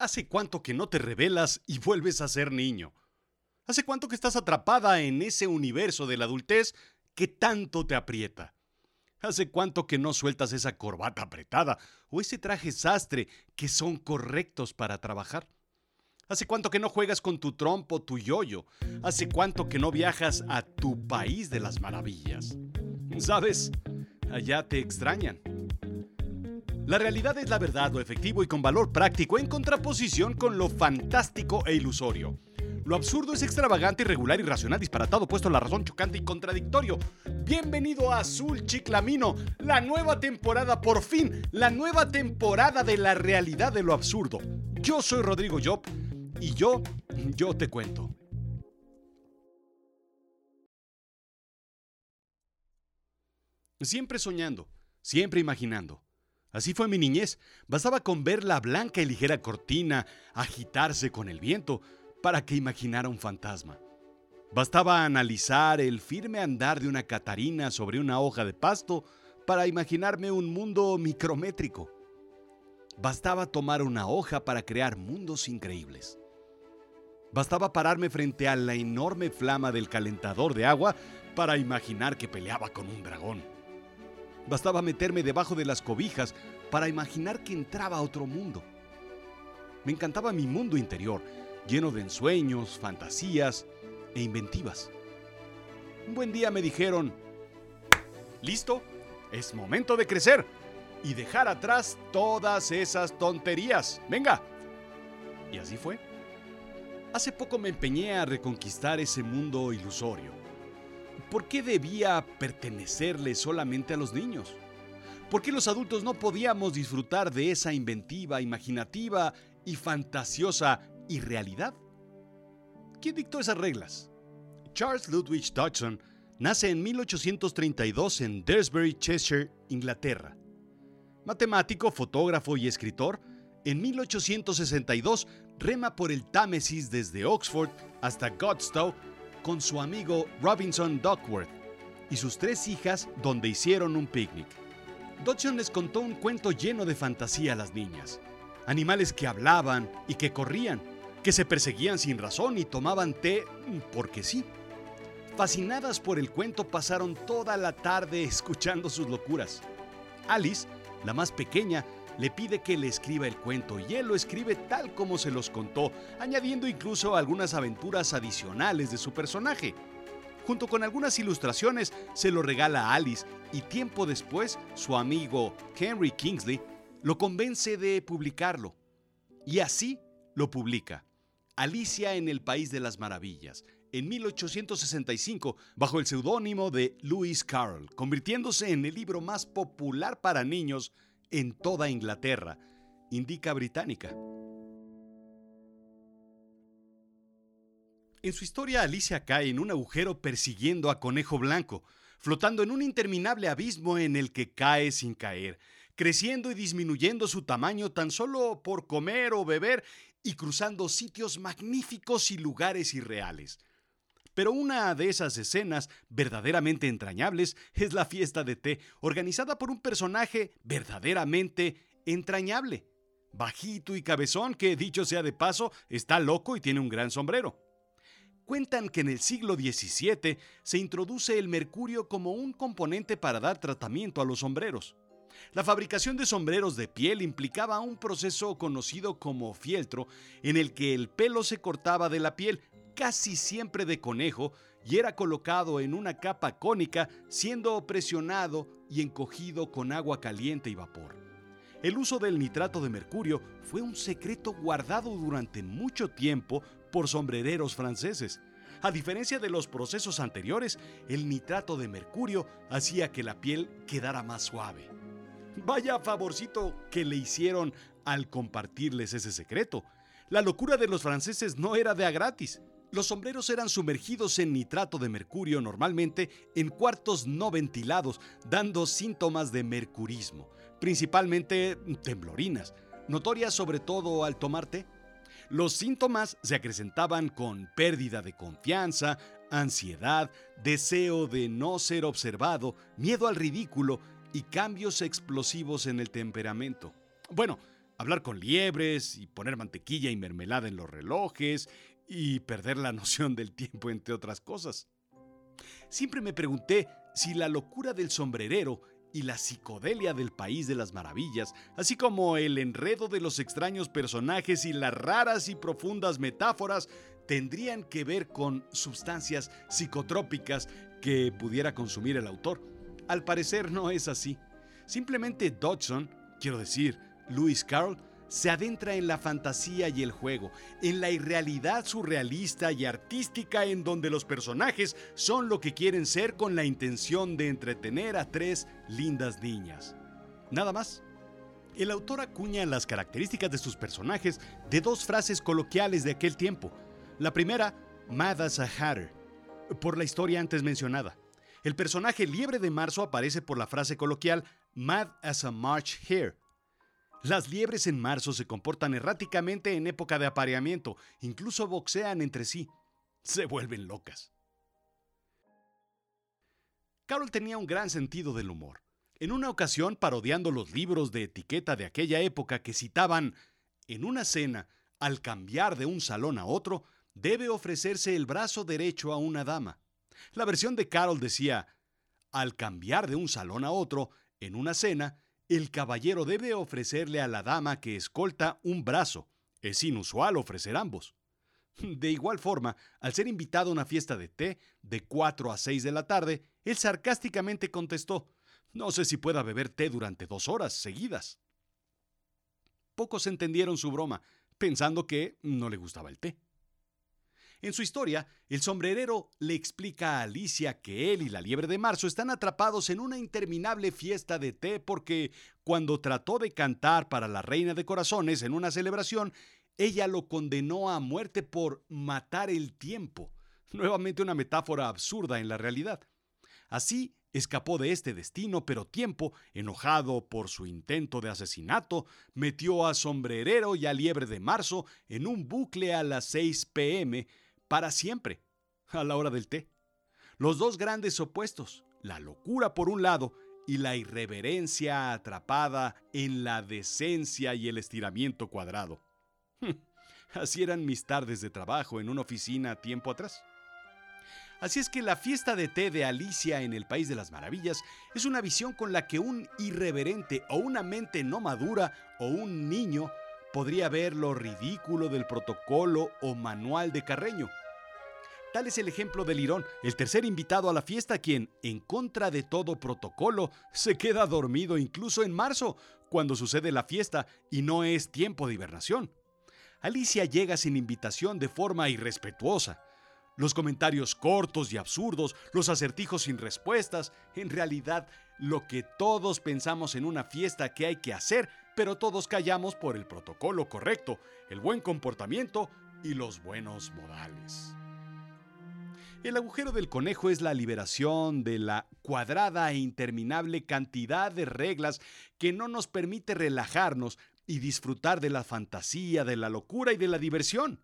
¿Hace cuánto que no te revelas y vuelves a ser niño? ¿Hace cuánto que estás atrapada en ese universo de la adultez que tanto te aprieta? ¿Hace cuánto que no sueltas esa corbata apretada o ese traje sastre que son correctos para trabajar? ¿Hace cuánto que no juegas con tu trompo, tu yoyo? ¿Hace cuánto que no viajas a tu país de las maravillas? ¿Sabes? Allá te extrañan. La realidad es la verdad, lo efectivo y con valor práctico en contraposición con lo fantástico e ilusorio. Lo absurdo es extravagante, irregular, irracional, disparatado, puesto a la razón, chocante y contradictorio. Bienvenido a Azul Chiclamino, la nueva temporada, por fin, la nueva temporada de la realidad de lo absurdo. Yo soy Rodrigo Job y yo, yo te cuento. Siempre soñando, siempre imaginando. Así fue mi niñez. Bastaba con ver la blanca y ligera cortina agitarse con el viento para que imaginara un fantasma. Bastaba analizar el firme andar de una catarina sobre una hoja de pasto para imaginarme un mundo micrométrico. Bastaba tomar una hoja para crear mundos increíbles. Bastaba pararme frente a la enorme flama del calentador de agua para imaginar que peleaba con un dragón. Bastaba meterme debajo de las cobijas para imaginar que entraba a otro mundo. Me encantaba mi mundo interior, lleno de ensueños, fantasías e inventivas. Un buen día me dijeron, ¿listo? Es momento de crecer y dejar atrás todas esas tonterías. Venga. Y así fue. Hace poco me empeñé a reconquistar ese mundo ilusorio ¿Por qué debía pertenecerle solamente a los niños? ¿Por qué los adultos no podíamos disfrutar de esa inventiva, imaginativa y fantasiosa irrealidad? ¿Quién dictó esas reglas? Charles Ludwig Dodson nace en 1832 en Daresbury, Cheshire, Inglaterra. Matemático, fotógrafo y escritor, en 1862 rema por el Támesis desde Oxford hasta Godstow con su amigo Robinson Duckworth y sus tres hijas donde hicieron un picnic. Dodson les contó un cuento lleno de fantasía a las niñas. Animales que hablaban y que corrían, que se perseguían sin razón y tomaban té porque sí. Fascinadas por el cuento pasaron toda la tarde escuchando sus locuras. Alice, la más pequeña, le pide que le escriba el cuento y él lo escribe tal como se los contó, añadiendo incluso algunas aventuras adicionales de su personaje. Junto con algunas ilustraciones se lo regala a Alice y tiempo después su amigo Henry Kingsley lo convence de publicarlo. Y así lo publica. Alicia en el País de las Maravillas, en 1865 bajo el seudónimo de Lewis Carroll, convirtiéndose en el libro más popular para niños en toda Inglaterra, indica británica. En su historia, Alicia cae en un agujero persiguiendo a Conejo Blanco, flotando en un interminable abismo en el que cae sin caer, creciendo y disminuyendo su tamaño tan solo por comer o beber y cruzando sitios magníficos y lugares irreales. Pero una de esas escenas verdaderamente entrañables es la fiesta de té, organizada por un personaje verdaderamente entrañable. Bajito y cabezón, que dicho sea de paso, está loco y tiene un gran sombrero. Cuentan que en el siglo XVII se introduce el mercurio como un componente para dar tratamiento a los sombreros. La fabricación de sombreros de piel implicaba un proceso conocido como fieltro, en el que el pelo se cortaba de la piel casi siempre de conejo y era colocado en una capa cónica siendo presionado y encogido con agua caliente y vapor. El uso del nitrato de mercurio fue un secreto guardado durante mucho tiempo por sombrereros franceses. A diferencia de los procesos anteriores, el nitrato de mercurio hacía que la piel quedara más suave. Vaya favorcito que le hicieron al compartirles ese secreto. La locura de los franceses no era de a gratis. Los sombreros eran sumergidos en nitrato de mercurio normalmente en cuartos no ventilados, dando síntomas de mercurismo, principalmente temblorinas, notorias sobre todo al tomar té. Los síntomas se acrecentaban con pérdida de confianza, ansiedad, deseo de no ser observado, miedo al ridículo y cambios explosivos en el temperamento. Bueno, hablar con liebres y poner mantequilla y mermelada en los relojes y perder la noción del tiempo, entre otras cosas. Siempre me pregunté si la locura del sombrerero y la psicodelia del País de las Maravillas, así como el enredo de los extraños personajes y las raras y profundas metáforas, tendrían que ver con sustancias psicotrópicas que pudiera consumir el autor. Al parecer no es así. Simplemente Dodson, quiero decir, Lewis Carroll, se adentra en la fantasía y el juego, en la irrealidad surrealista y artística en donde los personajes son lo que quieren ser con la intención de entretener a tres lindas niñas. Nada más. El autor acuña las características de sus personajes de dos frases coloquiales de aquel tiempo. La primera, Mad as a Hatter, por la historia antes mencionada. El personaje Liebre de Marzo aparece por la frase coloquial Mad as a March Hare, las liebres en marzo se comportan erráticamente en época de apareamiento, incluso boxean entre sí. Se vuelven locas. Carol tenía un gran sentido del humor. En una ocasión, parodiando los libros de etiqueta de aquella época que citaban, en una cena, al cambiar de un salón a otro, debe ofrecerse el brazo derecho a una dama. La versión de Carol decía, al cambiar de un salón a otro, en una cena, el caballero debe ofrecerle a la dama que escolta un brazo. Es inusual ofrecer ambos. De igual forma, al ser invitado a una fiesta de té de 4 a 6 de la tarde, él sarcásticamente contestó, no sé si pueda beber té durante dos horas seguidas. Pocos entendieron su broma, pensando que no le gustaba el té. En su historia, el sombrerero le explica a Alicia que él y la liebre de marzo están atrapados en una interminable fiesta de té porque cuando trató de cantar para la reina de corazones en una celebración, ella lo condenó a muerte por matar el tiempo. Nuevamente una metáfora absurda en la realidad. Así, escapó de este destino, pero tiempo, enojado por su intento de asesinato, metió a Sombrerero y a Liebre de Marzo en un bucle a las 6 pm para siempre, a la hora del té. Los dos grandes opuestos, la locura por un lado y la irreverencia atrapada en la decencia y el estiramiento cuadrado. Así eran mis tardes de trabajo en una oficina tiempo atrás. Así es que la fiesta de té de Alicia en el País de las Maravillas es una visión con la que un irreverente o una mente no madura o un niño podría ver lo ridículo del protocolo o manual de Carreño Tal es el ejemplo de Lirón, el tercer invitado a la fiesta, quien, en contra de todo protocolo, se queda dormido incluso en marzo, cuando sucede la fiesta y no es tiempo de hibernación. Alicia llega sin invitación de forma irrespetuosa. Los comentarios cortos y absurdos, los acertijos sin respuestas, en realidad lo que todos pensamos en una fiesta que hay que hacer, pero todos callamos por el protocolo correcto, el buen comportamiento y los buenos modales. El agujero del conejo es la liberación de la cuadrada e interminable cantidad de reglas que no nos permite relajarnos y disfrutar de la fantasía, de la locura y de la diversión.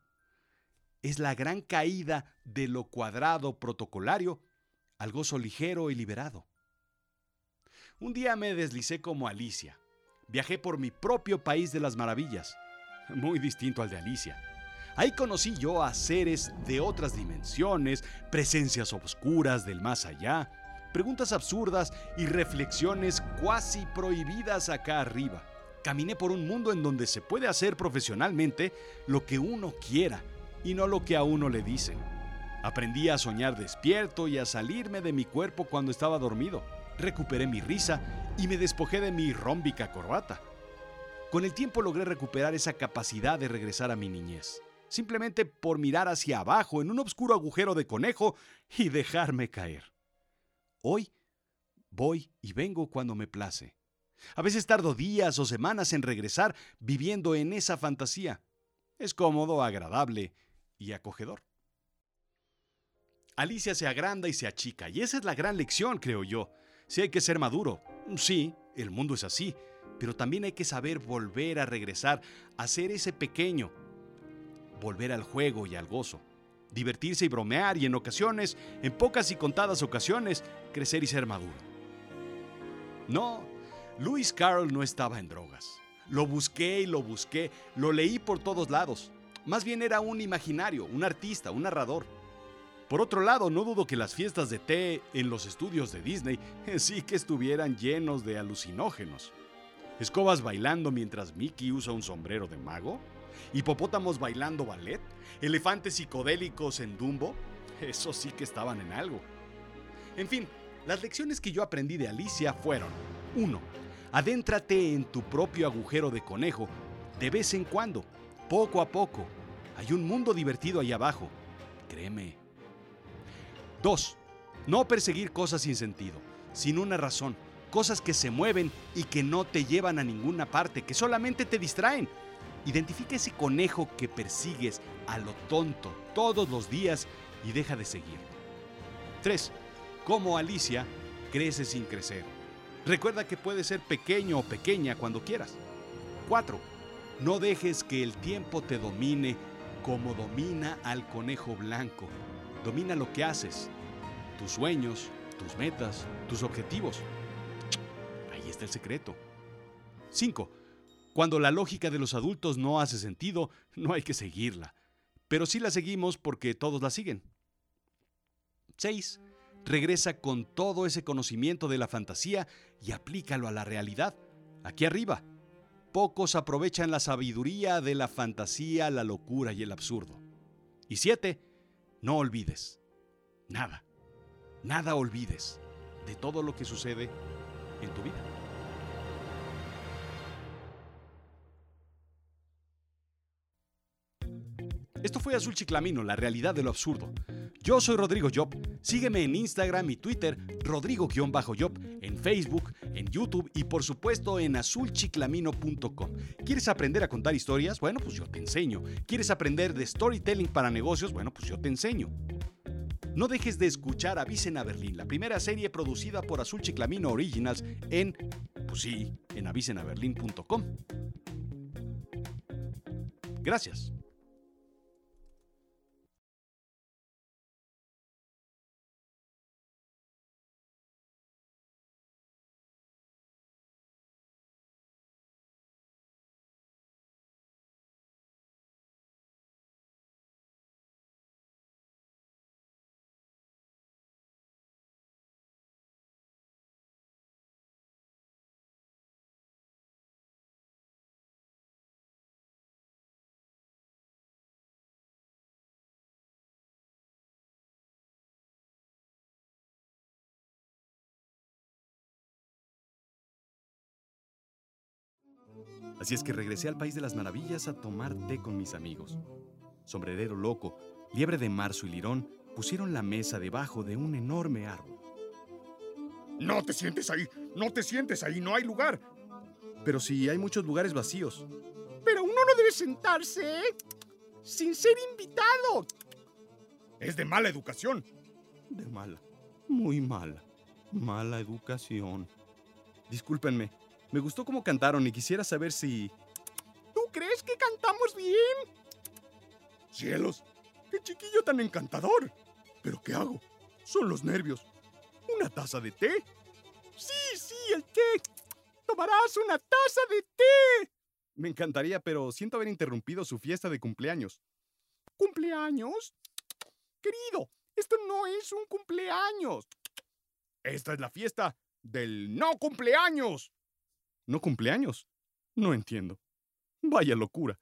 Es la gran caída de lo cuadrado protocolario al gozo ligero y liberado. Un día me deslicé como Alicia. Viajé por mi propio país de las maravillas, muy distinto al de Alicia. Ahí conocí yo a seres de otras dimensiones, presencias oscuras del más allá, preguntas absurdas y reflexiones cuasi prohibidas acá arriba. Caminé por un mundo en donde se puede hacer profesionalmente lo que uno quiera y no lo que a uno le dicen. Aprendí a soñar despierto y a salirme de mi cuerpo cuando estaba dormido. Recuperé mi risa y me despojé de mi rómbica corbata. Con el tiempo logré recuperar esa capacidad de regresar a mi niñez simplemente por mirar hacia abajo en un oscuro agujero de conejo y dejarme caer. Hoy voy y vengo cuando me place. A veces tardo días o semanas en regresar viviendo en esa fantasía. Es cómodo, agradable y acogedor. Alicia se agranda y se achica, y esa es la gran lección, creo yo. Si hay que ser maduro, sí, el mundo es así, pero también hay que saber volver a regresar a ser ese pequeño, volver al juego y al gozo, divertirse y bromear y en ocasiones, en pocas y contadas ocasiones, crecer y ser maduro. No, Lewis Carroll no estaba en drogas. Lo busqué y lo busqué, lo leí por todos lados. Más bien era un imaginario, un artista, un narrador. Por otro lado, no dudo que las fiestas de té en los estudios de Disney sí que estuvieran llenos de alucinógenos. Escobas bailando mientras Mickey usa un sombrero de mago, hipopótamos bailando ballet, elefantes psicodélicos en Dumbo, eso sí que estaban en algo. En fin, las lecciones que yo aprendí de Alicia fueron 1. Adéntrate en tu propio agujero de conejo de vez en cuando, poco a poco. Hay un mundo divertido ahí abajo, créeme. 2. No perseguir cosas sin sentido, sin una razón, cosas que se mueven y que no te llevan a ninguna parte, que solamente te distraen. Identifica ese conejo que persigues a lo tonto todos los días y deja de seguir. 3. Como Alicia, crece sin crecer. Recuerda que puedes ser pequeño o pequeña cuando quieras. 4. No dejes que el tiempo te domine como domina al conejo blanco. Domina lo que haces, tus sueños, tus metas, tus objetivos. Ahí está el secreto. 5. Cuando la lógica de los adultos no hace sentido, no hay que seguirla. Pero sí la seguimos porque todos la siguen. 6. Regresa con todo ese conocimiento de la fantasía y aplícalo a la realidad. Aquí arriba. Pocos aprovechan la sabiduría de la fantasía, la locura y el absurdo. Y 7. No olvides. Nada. Nada olvides de todo lo que sucede en tu vida. Esto fue Azul Chiclamino, la realidad de lo absurdo. Yo soy Rodrigo Job. Sígueme en Instagram y Twitter, Rodrigo-Job, en Facebook, en YouTube y por supuesto en azulchiclamino.com. ¿Quieres aprender a contar historias? Bueno, pues yo te enseño. ¿Quieres aprender de storytelling para negocios? Bueno, pues yo te enseño. No dejes de escuchar Avisen a Berlín, la primera serie producida por Azul Chiclamino Originals en, pues sí, en avisenaberlin.com. Gracias. Así es que regresé al País de las Maravillas a tomar té con mis amigos. Sombrerero loco, liebre de marzo y lirón pusieron la mesa debajo de un enorme árbol. No te sientes ahí, no te sientes ahí, no hay lugar. Pero sí, hay muchos lugares vacíos. Pero uno no debe sentarse sin ser invitado. Es de mala educación. De mala, muy mala, mala educación. Discúlpenme, me gustó cómo cantaron y quisiera saber si... ¿Tú crees que cantamos bien? Cielos, qué chiquillo tan encantador. ¿Pero qué hago? Son los nervios. ¿Una taza de té? Sí, sí, el té. Tomarás una taza de té. Me encantaría, pero siento haber interrumpido su fiesta de cumpleaños. ¿Cumpleaños? Querido, esto no es un cumpleaños. Esta es la fiesta del no cumpleaños. ¿No cumpleaños? No entiendo. Vaya locura.